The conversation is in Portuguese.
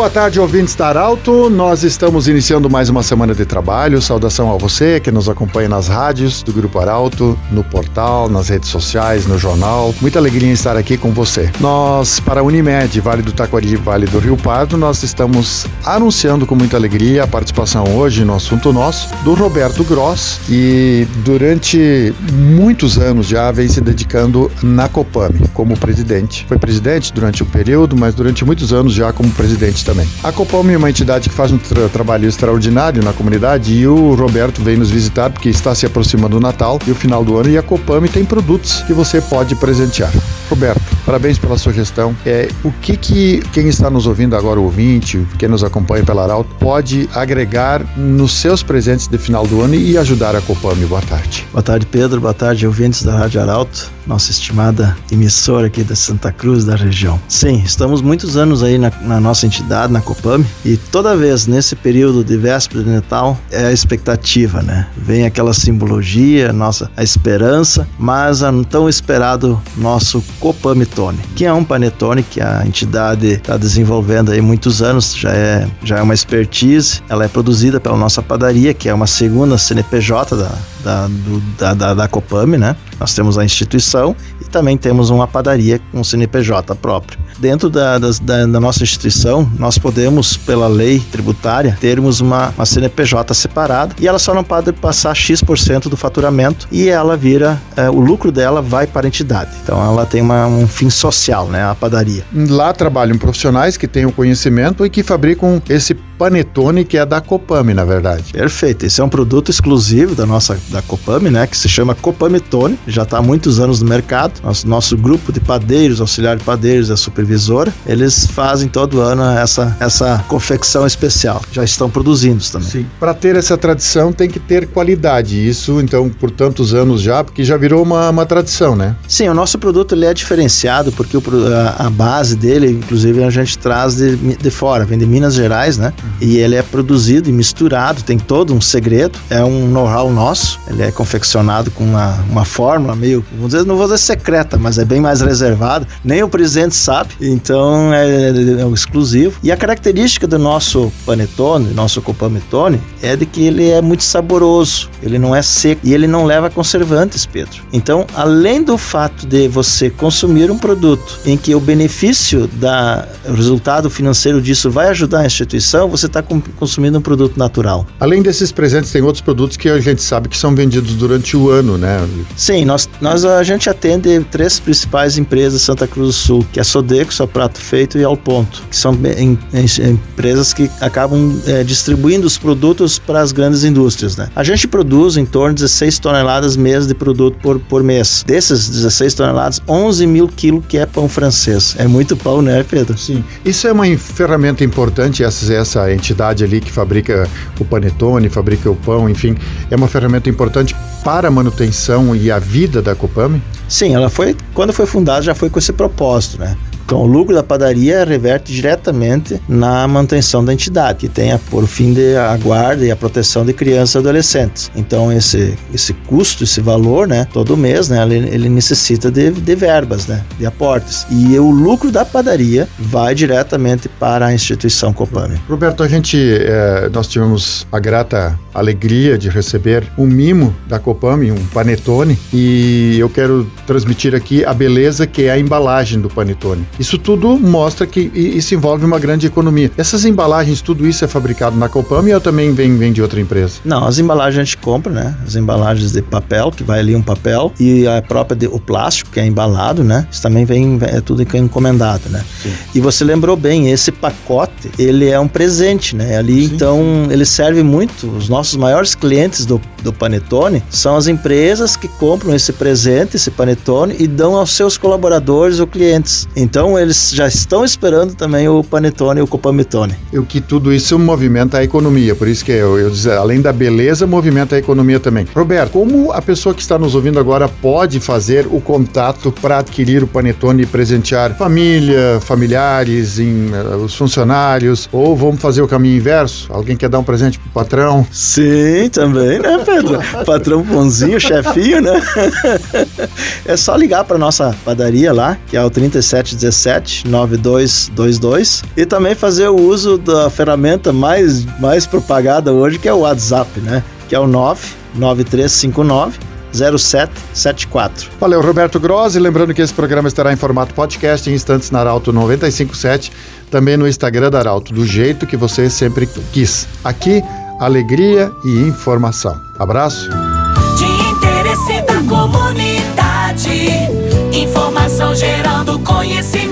boa tarde, ouvintes da Arauto. Nós estamos iniciando mais uma semana de trabalho. Saudação a você que nos acompanha nas rádios do Grupo Arauto, no portal, nas redes sociais, no jornal. Muita alegria em estar aqui com você. Nós, para a Unimed, Vale do Taquari, Vale do Rio Pardo, nós estamos anunciando com muita alegria a participação hoje no assunto nosso do Roberto Gross, que durante muitos anos já vem se dedicando na Copame como presidente. Foi presidente durante um período, mas durante muitos anos já como presidente também. A Copome é uma entidade que faz um tra trabalho extraordinário na comunidade e o Roberto vem nos visitar porque está se aproximando o Natal e o final do ano e a Copame tem produtos que você pode presentear. Roberto, parabéns pela sua gestão. É, o que, que quem está nos ouvindo agora, o ouvinte, quem nos acompanha pela Arauto, pode agregar nos seus presentes de final do ano e ajudar a Copame? Boa tarde. Boa tarde, Pedro. Boa tarde, ouvintes da Rádio Arauto, nossa estimada emissora aqui da Santa Cruz da região. Sim, estamos muitos anos aí na, na nossa entidade, na Copame, e toda vez nesse período de véspera de Natal é a expectativa, né? Vem aquela simbologia, nossa, a esperança, mas a tão esperado nosso Copamitone, que é um panetone que a entidade está desenvolvendo aí muitos anos, já é, já é uma expertise. Ela é produzida pela nossa padaria, que é uma segunda CNPJ da, da, do, da, da, da Copame, né? Nós temos a instituição e também temos uma padaria com CNPJ próprio. Dentro da, da, da, nossa instituição, nós podemos, pela lei tributária, termos uma, uma CNPJ separada e ela só não pode passar X% do faturamento e ela vira, é, o lucro dela vai para a entidade. Então ela tem uma, um fim social, né? A padaria. Lá trabalham profissionais que têm o conhecimento e que fabricam esse panetone que é da Copame, na verdade. Perfeito. Esse é um produto exclusivo da nossa da Copame, né? Que se chama Copametone. Já está há muitos anos no mercado. Nosso, nosso grupo de padeiros, auxiliar de padeiros, a supervisora, eles fazem todo ano essa, essa confecção especial. Já estão produzindo também. Sim. Para ter essa tradição tem que ter qualidade. Isso, então, por tantos anos já, porque já virou uma, uma tradição, né? Sim, o nosso produto ele é diferenciado porque o, a, a base dele, inclusive, a gente traz de, de fora, vem de Minas Gerais, né? E ele é produzido e misturado, tem todo um segredo, é um know-how nosso. Ele é confeccionado com uma, uma fórmula meio, vamos dizer, não vou dizer secreta, mas é bem mais reservado. Nem o presidente sabe, então é, é, é exclusivo. E a característica do nosso panetone, nosso copametone, é de que ele é muito saboroso, ele não é seco e ele não leva conservantes, Pedro. Então, além do fato de você consumir um produto em que o benefício da o resultado financeiro disso vai ajudar a instituição, você está consumindo um produto natural. Além desses presentes, tem outros produtos que a gente sabe que são vendidos durante o ano, né? Sim, nós, nós a gente atende três principais empresas Santa Cruz do Sul, que é a Sodeco, Só Prato Feito e Ao Ponto, que são em, em, empresas que acabam é, distribuindo os produtos para as grandes indústrias, né? A gente produz em torno de 16 toneladas mês de produto por, por mês. Desses 16 toneladas, 11 mil quilos que é pão francês. É muito pão, né, Pedro? Sim. Isso é uma ferramenta importante, essa, essa entidade ali que fabrica o panetone, fabrica o pão, enfim, é uma ferramenta importante para a manutenção e a vida da Copame? Sim, ela foi, quando foi fundada, já foi com esse propósito, né? Então, o lucro da padaria reverte diretamente na manutenção da entidade, que tem por fim de a guarda e a proteção de crianças e adolescentes. Então, esse, esse custo, esse valor, né, todo mês, né, ele, ele necessita de, de verbas, né, de aportes. E o lucro da padaria vai diretamente para a instituição Copame. Roberto, a gente, é, nós tivemos a grata alegria de receber um mimo da Copame, um panetone, e eu quero transmitir aqui a beleza que é a embalagem do panetone. Isso tudo mostra que isso envolve uma grande economia. Essas embalagens, tudo isso é fabricado na Copame ou também vem, vem de outra empresa? Não, as embalagens a gente compra, né? As embalagens de papel, que vai ali um papel, e a própria de, o plástico, que é embalado, né? Isso também vem, é tudo encomendado, né? Sim. E você lembrou bem, esse pacote, ele é um presente, né? Ali, Sim. então, ele serve muito, os nossos maiores clientes do do panetone são as empresas que compram esse presente, esse panetone e dão aos seus colaboradores ou clientes. Então eles já estão esperando também o panetone, o copamitone. E o que tudo isso movimenta a economia, por isso que eu, eu dizer, além da beleza, movimenta a economia também. Roberto, como a pessoa que está nos ouvindo agora pode fazer o contato para adquirir o panetone e presentear família, familiares, em, uh, os funcionários, ou vamos fazer o caminho inverso? Alguém quer dar um presente pro patrão? Sim, também, né, Pedro? patrão bonzinho, chefinho, né? é só ligar para nossa padaria lá, que é o 3717 9222 e também fazer o uso da ferramenta mais mais propagada hoje, que é o WhatsApp, né? Que é o 99359 0774. Valeu, Roberto Grossi. Lembrando que esse programa estará em formato podcast em instantes na Arauto 957, também no Instagram da Arauto, do jeito que você sempre quis. Aqui, alegria e informação. Abraço. De interesse da comunidade, informação gerando conhecimento.